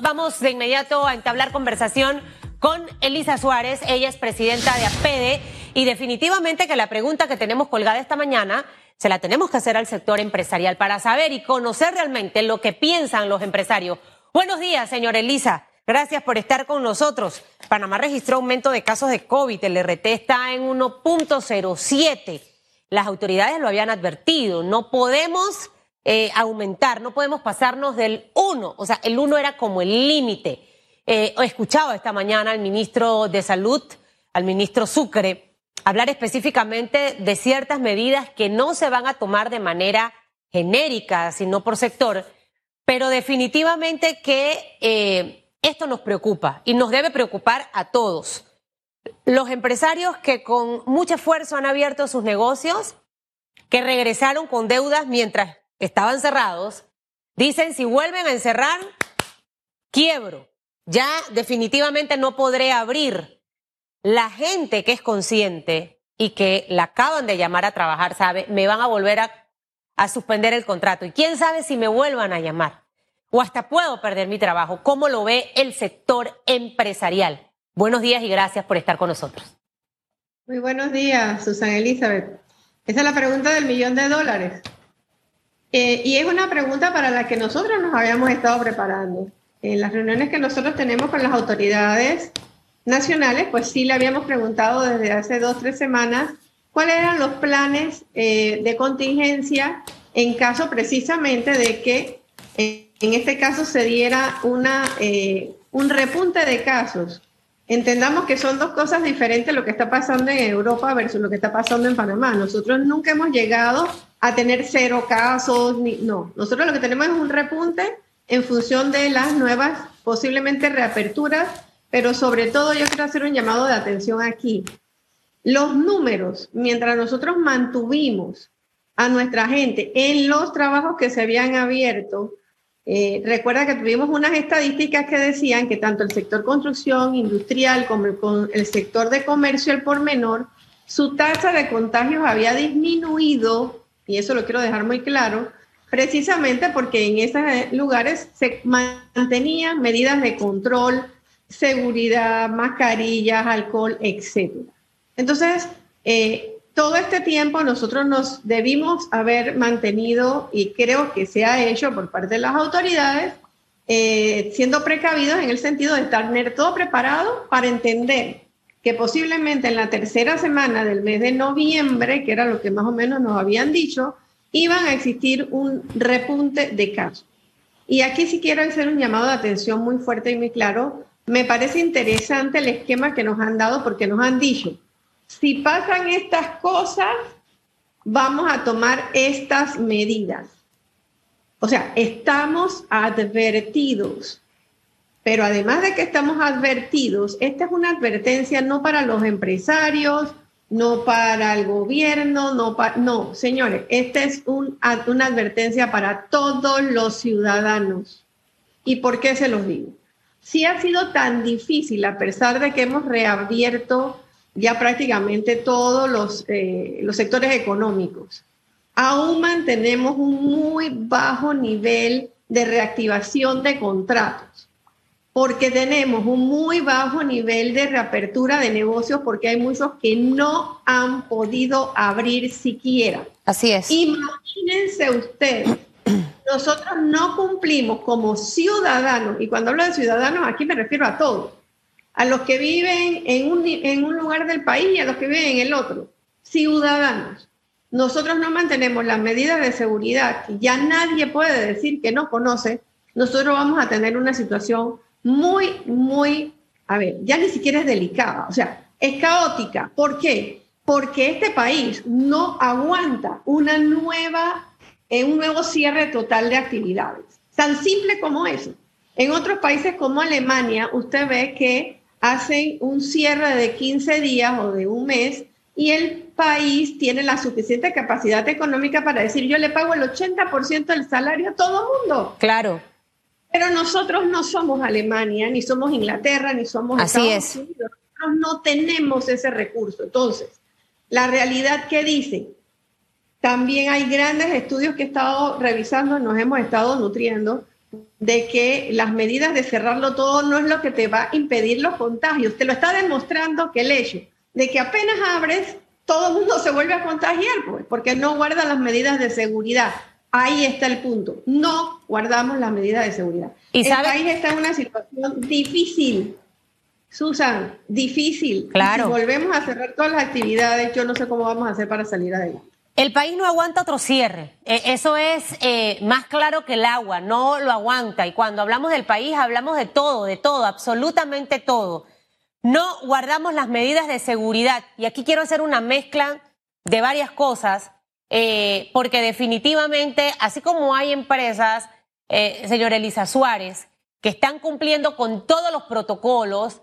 vamos de inmediato a entablar conversación con Elisa Suárez. Ella es presidenta de APEDE y definitivamente que la pregunta que tenemos colgada esta mañana se la tenemos que hacer al sector empresarial para saber y conocer realmente lo que piensan los empresarios. Buenos días, señor Elisa. Gracias por estar con nosotros. Panamá registró aumento de casos de COVID. El RT está en 1.07. Las autoridades lo habían advertido. No podemos eh, aumentar, no podemos pasarnos del 1, o sea, el 1 era como el límite. Eh, he escuchado esta mañana al ministro de Salud, al ministro Sucre, hablar específicamente de ciertas medidas que no se van a tomar de manera genérica, sino por sector, pero definitivamente que eh, esto nos preocupa y nos debe preocupar a todos. Los empresarios que con mucho esfuerzo han abierto sus negocios, que regresaron con deudas mientras estaban cerrados, dicen si vuelven a encerrar, quiebro. Ya definitivamente no podré abrir. La gente que es consciente y que la acaban de llamar a trabajar sabe, me van a volver a, suspender el contrato. Y quién sabe si me vuelvan a llamar. O hasta puedo perder mi trabajo. ¿Cómo lo ve el sector empresarial? Buenos días y gracias por estar con nosotros. Muy buenos días, Susana Elizabeth. Esa es la pregunta del millón de dólares. Eh, y es una pregunta para la que nosotros nos habíamos estado preparando. En las reuniones que nosotros tenemos con las autoridades nacionales, pues sí le habíamos preguntado desde hace dos, tres semanas cuáles eran los planes eh, de contingencia en caso precisamente de que eh, en este caso se diera una, un repunte de casos. Entendamos que son dos cosas diferentes lo que está pasando en Europa versus lo que está pasando en Panamá. Nosotros nunca hemos llegado a tener cero casos, ni, no. Nosotros lo que tenemos es un repunte en función de las nuevas, posiblemente reaperturas, pero sobre todo yo quiero hacer un llamado de atención aquí. Los números, mientras nosotros mantuvimos a nuestra gente en los trabajos que se habían abierto, eh, recuerda que tuvimos unas estadísticas que decían que tanto el sector construcción industrial como el, sector de comercio, el por menor, su tasa de contagios había disminuido y eso lo quiero dejar muy claro, precisamente porque en esos lugares se mantenían medidas de control, seguridad, mascarillas, alcohol, etc. Entonces, eh, todo este tiempo nosotros nos debimos haber mantenido, y creo que se ha hecho por parte de las autoridades, eh, siendo precavidos en el sentido de estar todo preparado para entender que posiblemente en la tercera semana del mes de noviembre, que era lo que más o menos nos habían dicho, iban a existir un repunte de casos. Y aquí sí quiero hacer un llamado de atención muy fuerte y muy claro. Me parece interesante el esquema que nos han dado porque nos han dicho, si pasan estas cosas, vamos a tomar estas medidas. O sea, estamos advertidos. Pero además de que estamos advertidos, esta es una advertencia no para los empresarios, no para el gobierno, no para... No, señores, esta es un, una advertencia para todos los ciudadanos. ¿Y por qué se los digo? Si ha sido tan difícil, a pesar de que hemos reabierto ya prácticamente todos los, eh, los sectores económicos, aún mantenemos un muy bajo nivel de reactivación de contratos porque tenemos un muy bajo nivel de reapertura de negocios porque hay muchos que no han podido abrir siquiera. Así es. Imagínense ustedes, nosotros no cumplimos como ciudadanos, y cuando hablo de ciudadanos aquí me refiero a todos, a los que viven en un, en un lugar del país y a los que viven en el otro, ciudadanos. Nosotros no mantenemos las medidas de seguridad que ya nadie puede decir que no conoce, nosotros vamos a tener una situación muy, muy, a ver, ya ni siquiera es delicada, o sea, es caótica. ¿Por qué? Porque este país no aguanta una nueva, eh, un nuevo cierre total de actividades. Tan simple como eso. En otros países como Alemania, usted ve que hacen un cierre de 15 días o de un mes y el país tiene la suficiente capacidad económica para decir yo le pago el 80% del salario a todo mundo. Claro. Pero nosotros no somos Alemania, ni somos Inglaterra, ni somos Así Estados Unidos. Nosotros no tenemos ese recurso. Entonces, la realidad que dice, también hay grandes estudios que he estado revisando, nos hemos estado nutriendo, de que las medidas de cerrarlo todo no es lo que te va a impedir los contagios. Te lo está demostrando que el hecho de que apenas abres, todo el mundo se vuelve a contagiar, pues, porque no guarda las medidas de seguridad. Ahí está el punto. No guardamos las medidas de seguridad. ¿Y el país está en una situación difícil. Susan, difícil. Claro. si volvemos a cerrar todas las actividades, yo no sé cómo vamos a hacer para salir adelante. El país no aguanta otro cierre. E, eso es eh, más claro que el agua, no lo aguanta. Y cuando hablamos del país, hablamos de todo, de todo, absolutamente todo. No guardamos las medidas de seguridad. Y aquí quiero hacer una mezcla de varias cosas, eh, porque definitivamente, así como hay empresas, eh, señor Elisa Suárez, que están cumpliendo con todos los protocolos,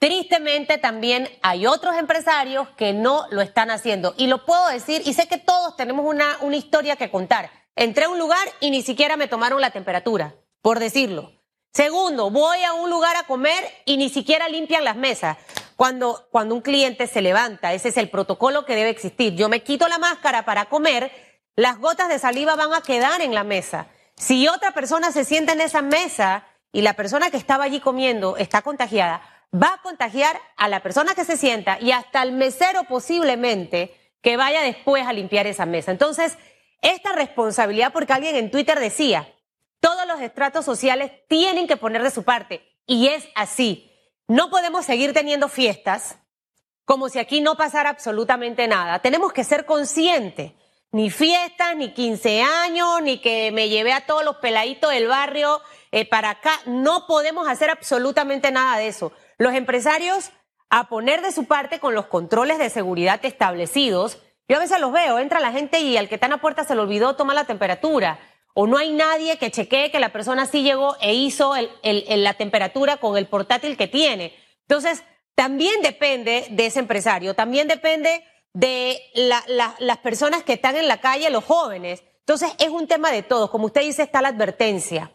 Tristemente también hay otros empresarios que no lo están haciendo. Y lo puedo decir, y sé que todos tenemos una, una historia que contar. Entré a un lugar y ni siquiera me tomaron la temperatura, por decirlo. Segundo, voy a un lugar a comer y ni siquiera limpian las mesas. Cuando, cuando un cliente se levanta, ese es el protocolo que debe existir. Yo me quito la máscara para comer, las gotas de saliva van a quedar en la mesa. Si otra persona se sienta en esa mesa y la persona que estaba allí comiendo está contagiada, va a contagiar a la persona que se sienta y hasta al mesero posiblemente que vaya después a limpiar esa mesa. Entonces, esta responsabilidad, porque alguien en Twitter decía, todos los estratos sociales tienen que poner de su parte. Y es así. No podemos seguir teniendo fiestas como si aquí no pasara absolutamente nada. Tenemos que ser conscientes. Ni fiestas, ni 15 años, ni que me llevé a todos los peladitos del barrio eh, para acá. No podemos hacer absolutamente nada de eso los empresarios a poner de su parte con los controles de seguridad establecidos. Yo a veces los veo, entra la gente y al que está en la puerta se le olvidó tomar la temperatura. O no hay nadie que chequee que la persona sí llegó e hizo la temperatura con el portátil que tiene. Entonces, también depende de ese empresario, también depende de las personas que están en la calle, los jóvenes. Entonces, es un tema de todos. Como usted dice, está la advertencia.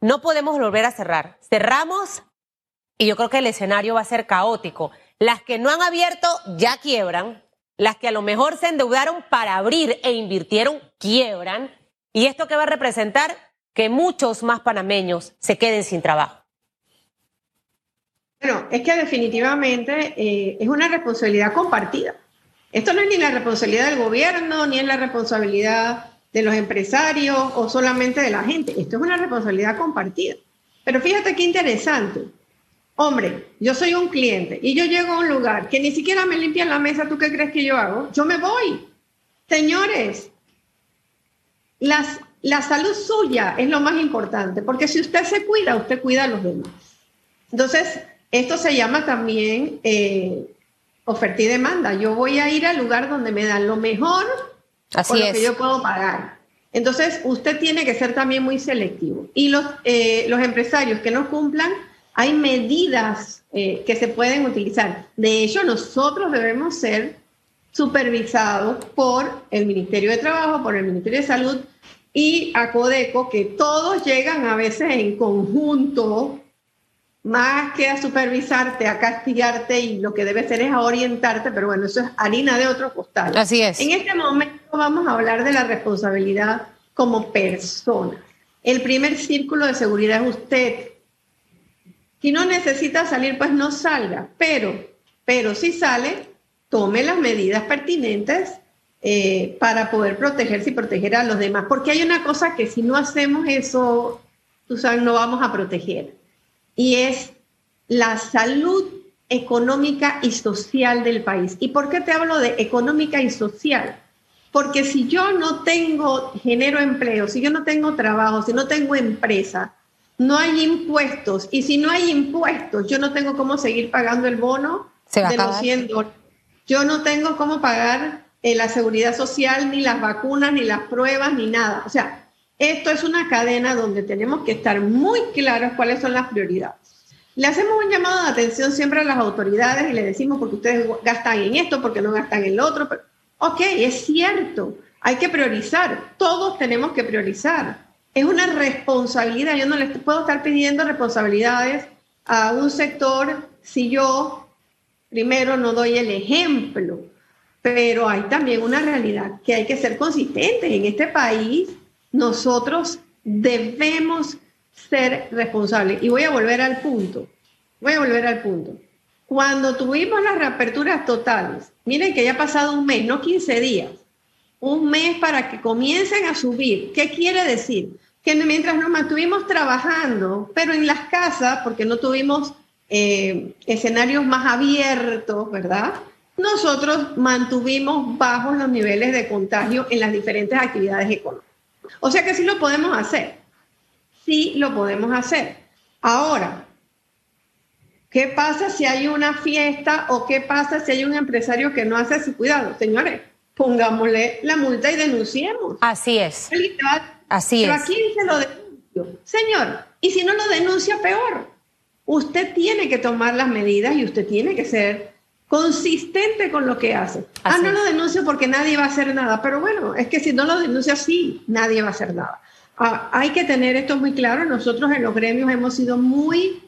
No podemos volver a cerrar. Cerramos y yo creo que el escenario va a ser caótico. Las que no han abierto ya quiebran, las que a lo mejor se endeudaron para abrir e invirtieron quiebran. ¿Y esto qué va a representar? Que muchos más panameños se queden sin trabajo. Bueno, es que definitivamente eh, es una responsabilidad compartida. Esto no es ni la responsabilidad del gobierno, ni es la responsabilidad de los empresarios o solamente de la gente. Esto es una responsabilidad compartida. Pero fíjate qué interesante. Hombre, yo soy un cliente y yo llego a un lugar que ni siquiera me limpian la mesa, ¿tú qué crees que yo hago? Yo me voy. Señores, las, la salud suya es lo más importante, porque si usted se cuida, usted cuida a los demás. Entonces, esto se llama también eh, oferta y demanda. Yo voy a ir al lugar donde me dan lo mejor Así por lo que yo puedo pagar. Entonces, usted tiene que ser también muy selectivo. Y los, eh, los empresarios que no cumplan, hay medidas eh, que se pueden utilizar. De hecho, nosotros debemos ser supervisados por el Ministerio de Trabajo, por el Ministerio de Salud y a Codeco, que todos llegan a veces en conjunto, más que a supervisarte, a castigarte y lo que debe ser es a orientarte, pero bueno, eso es harina de otro costal. Así es. En este momento vamos a hablar de la responsabilidad como persona. El primer círculo de seguridad es usted, si no necesita salir, pues no salga, pero, pero si sale, tome las medidas pertinentes eh, para poder protegerse y proteger a los demás. Porque hay una cosa que si no hacemos eso, tú sabes, no vamos a proteger. Y es la salud económica y social del país. ¿Y por qué te hablo de económica y social? Porque si yo no tengo, genero empleo, si yo no tengo trabajo, si no tengo empresa, no hay impuestos. Y si no hay impuestos, yo no tengo cómo seguir pagando el bono de los 100 dólares. Yo no tengo cómo pagar eh, la seguridad social, ni las vacunas, ni las pruebas, ni nada. O sea, esto es una cadena donde tenemos que estar muy claros cuáles son las prioridades. Le hacemos un llamado de atención siempre a las autoridades y le decimos porque ustedes gastan en esto, porque no gastan en lo otro. Pero, ok, es cierto, hay que priorizar, todos tenemos que priorizar es una responsabilidad. Yo no les puedo estar pidiendo responsabilidades a un sector si yo primero no doy el ejemplo. Pero hay también una realidad que hay que ser consistentes. En este país nosotros debemos ser responsable. Y voy a volver al punto, voy a volver al punto. Cuando tuvimos las reaperturas totales, miren que ya ha pasado un mes, no 15 días, un mes para que comiencen a subir. ¿Qué quiere decir? Que mientras nos mantuvimos trabajando, pero en las casas, porque no tuvimos eh, escenarios más abiertos, ¿verdad? Nosotros mantuvimos bajos los niveles de contagio en las diferentes actividades económicas. O sea que sí lo podemos hacer. Sí lo podemos hacer. Ahora, ¿qué pasa si hay una fiesta o qué pasa si hay un empresario que no hace su cuidado? Señores, pongámosle la multa y denunciemos. Así es. Así Pero es. ¿a quién se lo denuncio? Señor, y si no lo denuncia, peor. Usted tiene que tomar las medidas y usted tiene que ser consistente con lo que hace. ah, no es. lo denuncio porque nadie va a hacer nada, pero bueno, es que si no lo denuncia, sí, nadie va a hacer nada. Ah, hay que tener esto muy claro. Nosotros en los gremios hemos sido muy,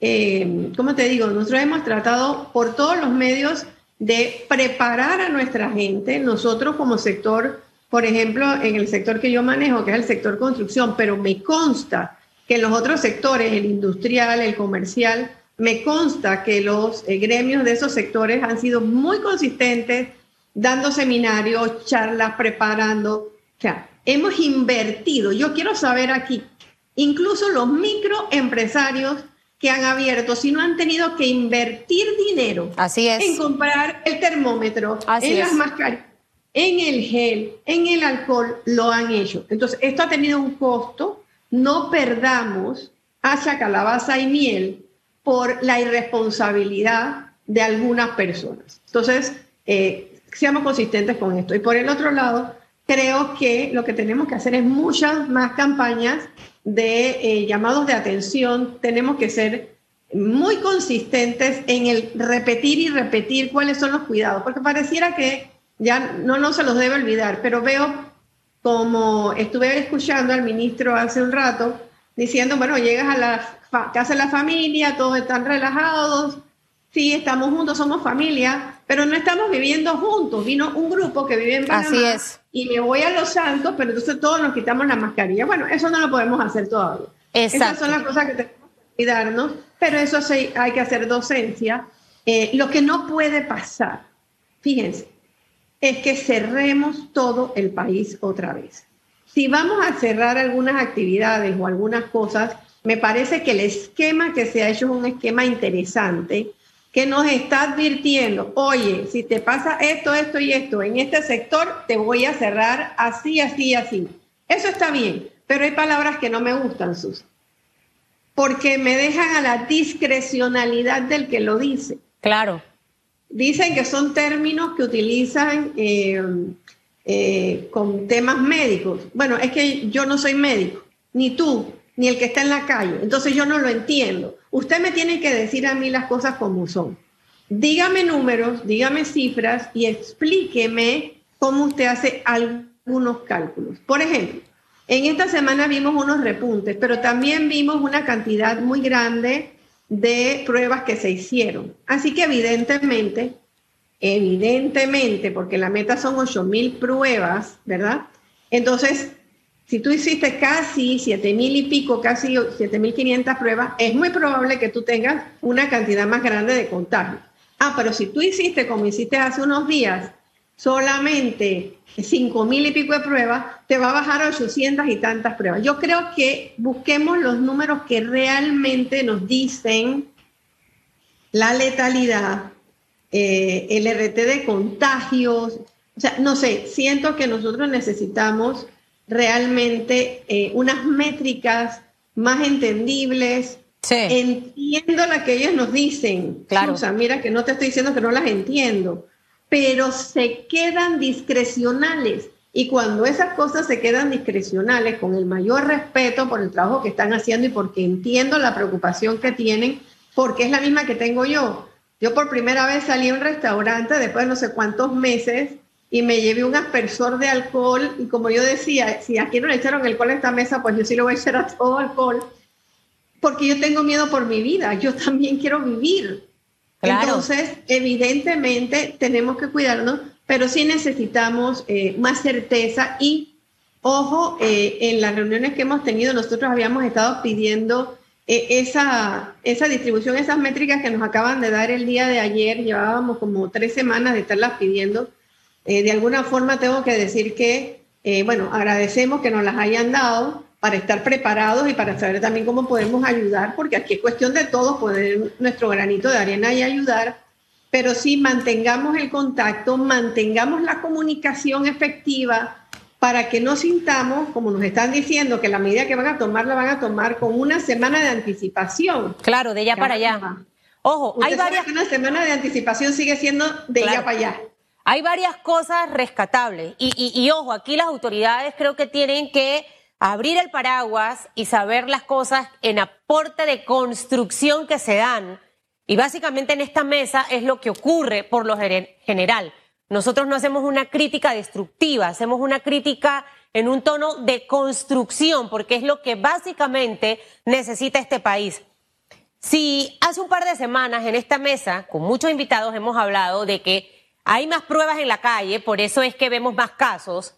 eh, ¿cómo te digo? Nosotros hemos tratado por todos los medios de preparar a nuestra gente. Nosotros como sector, por ejemplo, en el sector que yo manejo, que es el sector construcción, pero me consta que en los otros sectores, el industrial, el comercial, me consta que los eh, gremios de esos sectores han sido muy consistentes, dando seminarios, charlas, preparando. O sea, hemos invertido. Yo quiero saber aquí, incluso los microempresarios que han abierto, si no han tenido que invertir dinero Así es. en comprar el termómetro, Así en las mascarillas, en el gel, en el alcohol, lo han hecho. Entonces, esto ha tenido un costo. No perdamos hacha, calabaza y miel por la irresponsabilidad de algunas personas. Entonces, eh, seamos consistentes con esto. Y por el otro lado, creo que lo que tenemos que hacer es muchas más campañas de eh, llamados de atención. Tenemos que ser muy consistentes en el repetir y repetir cuáles son los cuidados, porque pareciera que ya no, no se los debe olvidar, pero veo como estuve escuchando al ministro hace un rato diciendo, bueno, llegas a la casa de la familia, todos están relajados, sí, estamos juntos, somos familia, pero no estamos viviendo juntos. Vino un grupo que vive en Panamá Así es. y me voy a Los Santos, pero entonces todos nos quitamos la mascarilla. Bueno, eso no lo podemos hacer todavía. Esas Exacto. son las cosas que tenemos que cuidarnos, pero eso sí hay que hacer docencia. Eh, lo que no puede pasar, fíjense, es que cerremos todo el país otra vez. Si vamos a cerrar algunas actividades o algunas cosas, me parece que el esquema que se ha hecho es un esquema interesante que nos está advirtiendo, oye, si te pasa esto, esto y esto en este sector, te voy a cerrar así, así, así. Eso está bien, pero hay palabras que no me gustan, Sus, porque me dejan a la discrecionalidad del que lo dice. Claro. Dicen que son términos que utilizan eh, eh, con temas médicos. Bueno, es que yo no soy médico, ni tú, ni el que está en la calle. Entonces yo no lo entiendo. Usted me tiene que decir a mí las cosas como son. Dígame números, dígame cifras y explíqueme cómo usted hace algunos cálculos. Por ejemplo, en esta semana vimos unos repuntes, pero también vimos una cantidad muy grande de pruebas que se hicieron. Así que evidentemente, evidentemente, porque la meta son 8 mil pruebas, ¿verdad? Entonces, si tú hiciste casi 7 mil y pico, casi 7 mil 500 pruebas, es muy probable que tú tengas una cantidad más grande de contagios. Ah, pero si tú hiciste como hiciste hace unos días, solamente 5 mil y pico de pruebas, te va a bajar a 800 y tantas pruebas. Yo creo que busquemos los números que realmente nos dicen la letalidad, eh, el RT de contagios. O sea, no sé, siento que nosotros necesitamos realmente eh, unas métricas más entendibles. Sí. Entiendo la que ellos nos dicen. Claro. Susan, mira que no te estoy diciendo que no las entiendo, pero se quedan discrecionales. Y cuando esas cosas se quedan discrecionales, con el mayor respeto por el trabajo que están haciendo y porque entiendo la preocupación que tienen, porque es la misma que tengo yo. Yo por primera vez salí a un restaurante después de no sé cuántos meses y me llevé un aspersor de alcohol y como yo decía, si aquí no le echaron alcohol a esta mesa, pues yo sí le voy a echar a todo alcohol, porque yo tengo miedo por mi vida, yo también quiero vivir. Claro. Entonces, evidentemente tenemos que cuidarnos, pero sí necesitamos eh, más certeza y Ojo, eh, en las reuniones que hemos tenido, nosotros habíamos estado pidiendo eh, esa, esa distribución, esas métricas que nos acaban de dar el día de ayer, llevábamos como tres semanas de estarlas pidiendo. Eh, de alguna forma tengo que decir que, bueno, agradecemos que nos las hayan dado para estar preparados y para saber también cómo podemos ayudar, porque aquí es cuestión de todos poner nuestro granito de arena y ayudar, pero sí mantengamos el contacto, mantengamos la comunicación efectiva, para que no sintamos, como nos están diciendo, que la medida que van a tomar la van a tomar con una semana de anticipación. Claro, de allá para allá. Ojo, hay varias. una semana de anticipación sigue siendo de allá para allá. Hay varias cosas rescatables. Y, y ojo, aquí las autoridades creo que tienen que abrir el paraguas y saber las cosas en aporte de construcción que se dan. Y básicamente en esta mesa es lo que ocurre por lo general. Nosotros no hacemos una crítica destructiva, hacemos una crítica en un tono de construcción, porque es lo que básicamente necesita este país. Si hace un par de semanas en esta mesa, con muchos invitados, hemos hablado de que hay más pruebas en la calle, por eso es que vemos más casos,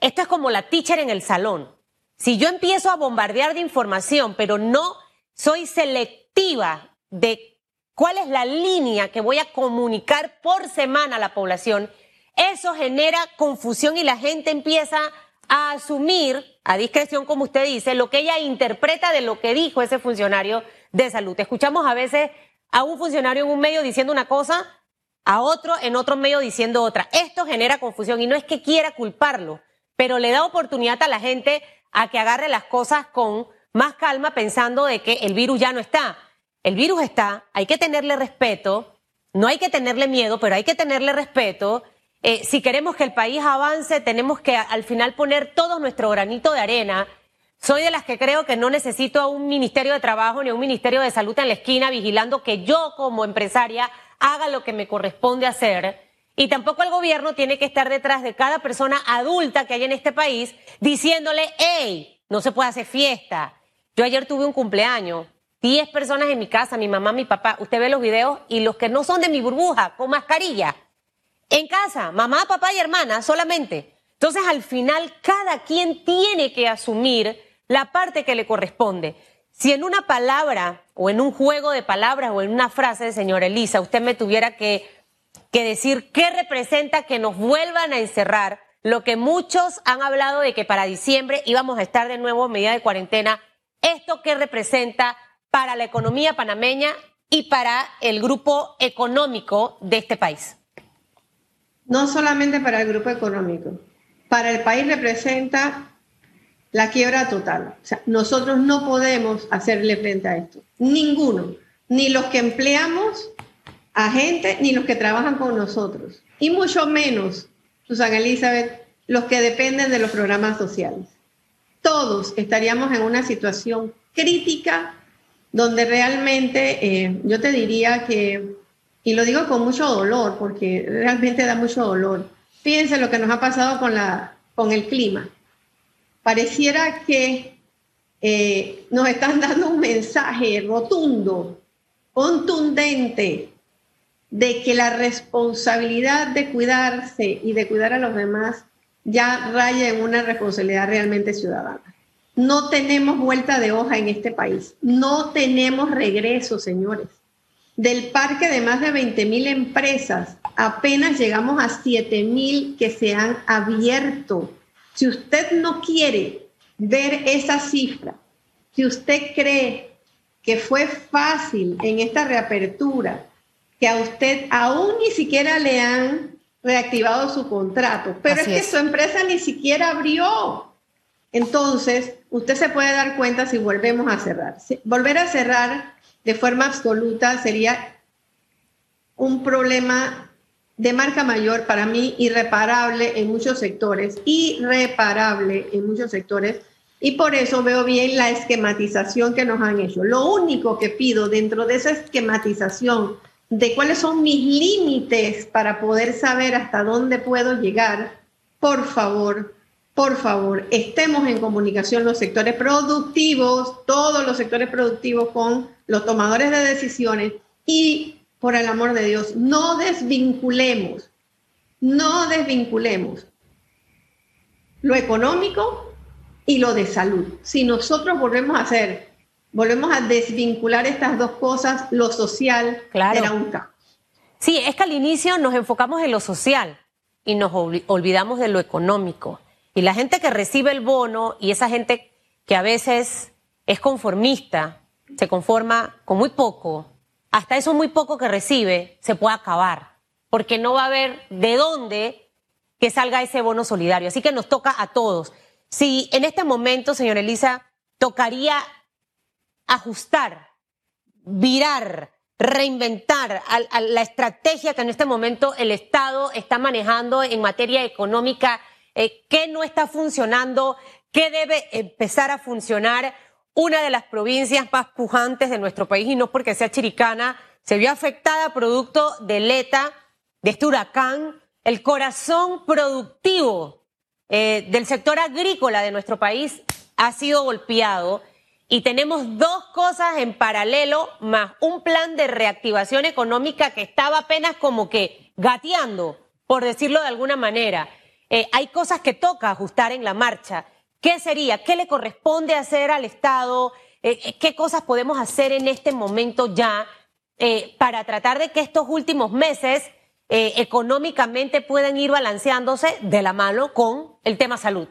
esto es como la teacher en el salón. Si yo empiezo a bombardear de información, pero no soy selectiva de cuál es la línea que voy a comunicar por semana a la población, eso genera confusión y la gente empieza a asumir, a discreción, como usted dice, lo que ella interpreta de lo que dijo ese funcionario de salud. Escuchamos a veces a un funcionario en un medio diciendo una cosa, a otro en otro medio diciendo otra. Esto genera confusión y no es que quiera culparlo, pero le da oportunidad a la gente a que agarre las cosas con más calma pensando de que el virus ya no está. El virus está, hay que tenerle respeto, no hay que tenerle miedo, pero hay que tenerle respeto. Eh, si queremos que el país avance, tenemos que al final poner todo nuestro granito de arena. Soy de las que creo que no necesito a un Ministerio de Trabajo ni a un Ministerio de Salud en la esquina vigilando que yo como empresaria haga lo que me corresponde hacer. Y tampoco el gobierno tiene que estar detrás de cada persona adulta que hay en este país diciéndole, hey, no se puede hacer fiesta. Yo ayer tuve un cumpleaños 10 personas en mi casa, mi mamá, mi papá, usted ve los videos y los que no son de mi burbuja, con mascarilla. En casa, mamá, papá y hermana solamente. Entonces al final cada quien tiene que asumir la parte que le corresponde. Si en una palabra o en un juego de palabras o en una frase, señora Elisa, usted me tuviera que, que decir qué representa que nos vuelvan a encerrar, lo que muchos han hablado de que para diciembre íbamos a estar de nuevo en medida de cuarentena, ¿esto qué representa para la economía panameña y para el grupo económico de este país? No solamente para el grupo económico, para el país representa la quiebra total. O sea, nosotros no podemos hacerle frente a esto. Ninguno, ni los que empleamos a gente, ni los que trabajan con nosotros. Y mucho menos, Susana Elizabeth, los que dependen de los programas sociales. Todos estaríamos en una situación crítica donde realmente eh, yo te diría que, y lo digo con mucho dolor, porque realmente da mucho dolor, fíjense lo que nos ha pasado con, la, con el clima. Pareciera que eh, nos están dando un mensaje rotundo, contundente, de que la responsabilidad de cuidarse y de cuidar a los demás ya raya en una responsabilidad realmente ciudadana. No tenemos vuelta de hoja en este país. No tenemos regreso, señores. Del parque de más de 20 mil empresas, apenas llegamos a 7 mil que se han abierto. Si usted no quiere ver esa cifra, si usted cree que fue fácil en esta reapertura, que a usted aún ni siquiera le han reactivado su contrato, pero es que su empresa ni siquiera abrió. Entonces, usted se puede dar cuenta si volvemos a cerrar. Volver a cerrar de forma absoluta sería un problema de marca mayor para mí, irreparable en muchos sectores, irreparable en muchos sectores, y por eso veo bien la esquematización que nos han hecho. Lo único que pido dentro de esa esquematización de cuáles son mis límites para poder saber hasta dónde puedo llegar, por favor, por favor, estemos en comunicación los sectores productivos, todos los sectores productivos con los tomadores de decisiones y, por el amor de Dios, no desvinculemos, no desvinculemos lo económico y lo de salud. Si nosotros volvemos a hacer, volvemos a desvincular estas dos cosas, lo social Claro. será un caos. Sí, es que al inicio nos enfocamos en lo social y nos olvi- olvidamos de lo económico. Y la gente que recibe el bono y esa gente que a veces es conformista, se conforma con muy poco, hasta eso muy poco que recibe se puede acabar, porque no va a haber de dónde que salga ese bono solidario. Así que nos toca a todos. Si en este momento, señora Elisa, tocaría ajustar virar, reinventar la estrategia que en este momento el Estado está manejando en materia económica, eh, qué no está funcionando, qué debe empezar a funcionar. Una de las provincias más pujantes de nuestro país, y no porque sea chiricana, se vio afectada producto del ETA, de este huracán, el corazón productivo eh, del sector agrícola de nuestro país ha sido golpeado y tenemos dos cosas en paralelo, más un plan de reactivación económica que estaba apenas como que gateando, por decirlo de alguna manera. Eh, hay cosas que toca ajustar en la marcha. ¿Qué sería? ¿Qué le corresponde hacer al Estado? Eh, eh, ¿Qué cosas podemos hacer en este momento ya eh, para tratar de que estos últimos meses económicamente puedan ir balanceándose de la mano con el tema salud?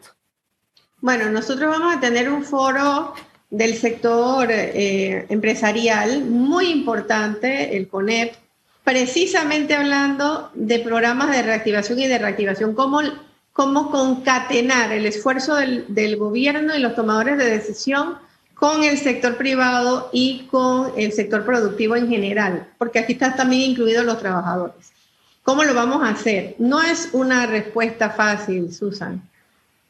Bueno, nosotros vamos a tener un foro del sector empresarial muy importante, el CONEP, precisamente hablando de programas de reactivación y de reactivación, cómo, cómo concatenar el esfuerzo del, del gobierno y los tomadores de decisión con el sector privado y con el sector productivo en general, porque aquí están también incluidos los trabajadores. ¿Cómo lo vamos a hacer? No es una respuesta fácil, Susan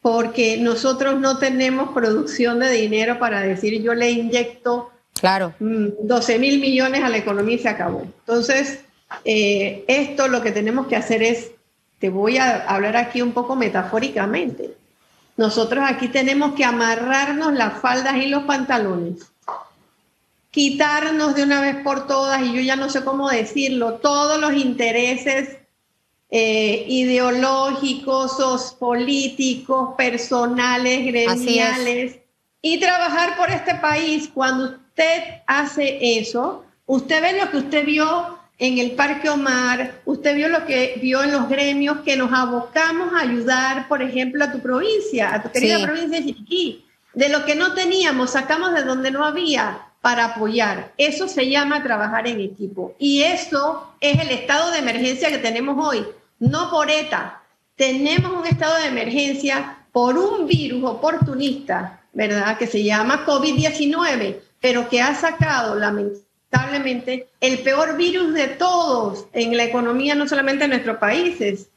porque nosotros no tenemos producción de dinero para decir yo le inyecto Claro. mm, 12 mil millones a la economía y se acabó. Entonces, eh, esto lo que tenemos que hacer es, te voy a hablar aquí un poco metafóricamente, nosotros aquí tenemos que amarrarnos las faldas y los pantalones, quitarnos de una vez por todas, y yo ya no sé cómo decirlo, todos los intereses eh, ideológicos, políticos, personales, gremiales, y trabajar por este país. Cuando usted hace eso, usted ve lo que usted vio en el Parque Omar, usted vio lo que vio en los gremios que nos abocamos a ayudar, por ejemplo, a tu provincia, a tu querida Sí. provincia de Chiriquí. De lo que no teníamos, sacamos de donde no había para apoyar. Eso se llama trabajar en equipo. Y eso es el estado de emergencia que tenemos hoy, no por ETA. Tenemos un estado de emergencia por un virus oportunista, ¿verdad? Que se llama COVID-19, pero que ha sacado lamentablemente el peor virus de todos en la economía, no solamente de nuestros países,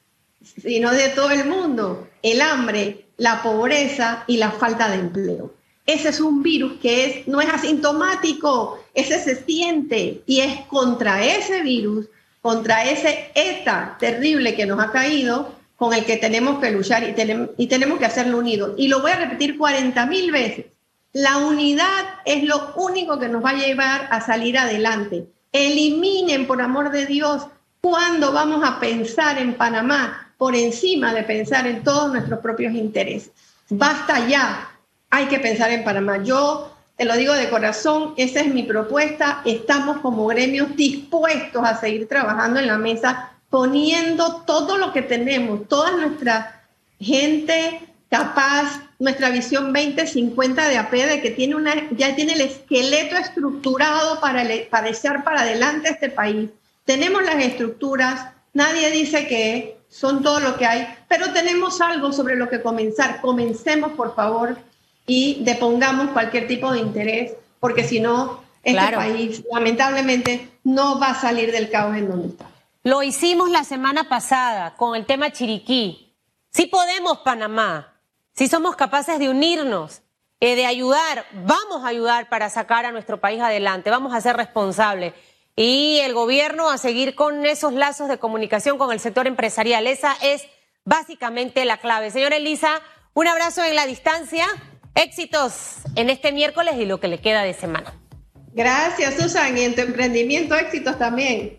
sino de todo el mundo, el hambre, la pobreza y la falta de empleo. Ese es un virus que es, no es asintomático, ese se siente y es contra ese virus, contra ese ETA terrible que nos ha caído, con el que tenemos que luchar y, tenem- y tenemos que hacerlo unidos. Y lo voy a repetir 40 mil veces. La unidad es lo único que nos va a llevar a salir adelante. Eliminen, por amor de Dios, cuándo vamos a pensar en Panamá por encima de pensar en todos nuestros propios intereses. Basta ya, hay que pensar en Panamá. Yo te lo digo de corazón, esa es mi propuesta. Estamos como gremios dispuestos a seguir trabajando en la mesa, poniendo todo lo que tenemos, toda nuestra gente capaz, nuestra visión 2050 de APD, que tiene una, ya tiene el esqueleto estructurado para, ele- para echar para adelante este país. Tenemos las estructuras, nadie dice que son todo lo que hay, pero tenemos algo sobre lo que comenzar. Comencemos, por favor, y depongamos cualquier tipo de interés, porque si no, este Claro. país lamentablemente no va a salir del caos en donde está. Lo hicimos la semana pasada con el tema Chiriquí. Si podemos, Panamá. Si somos capaces de unirnos, eh, de ayudar, vamos a ayudar para sacar a nuestro país adelante. Vamos a ser responsables. Y el gobierno a seguir con esos lazos de comunicación con el sector empresarial. Esa es básicamente la clave. Señora Elisa, un abrazo en la distancia. Éxitos en este miércoles y lo que le queda de semana. Gracias, Susan, y en tu emprendimiento éxitos también.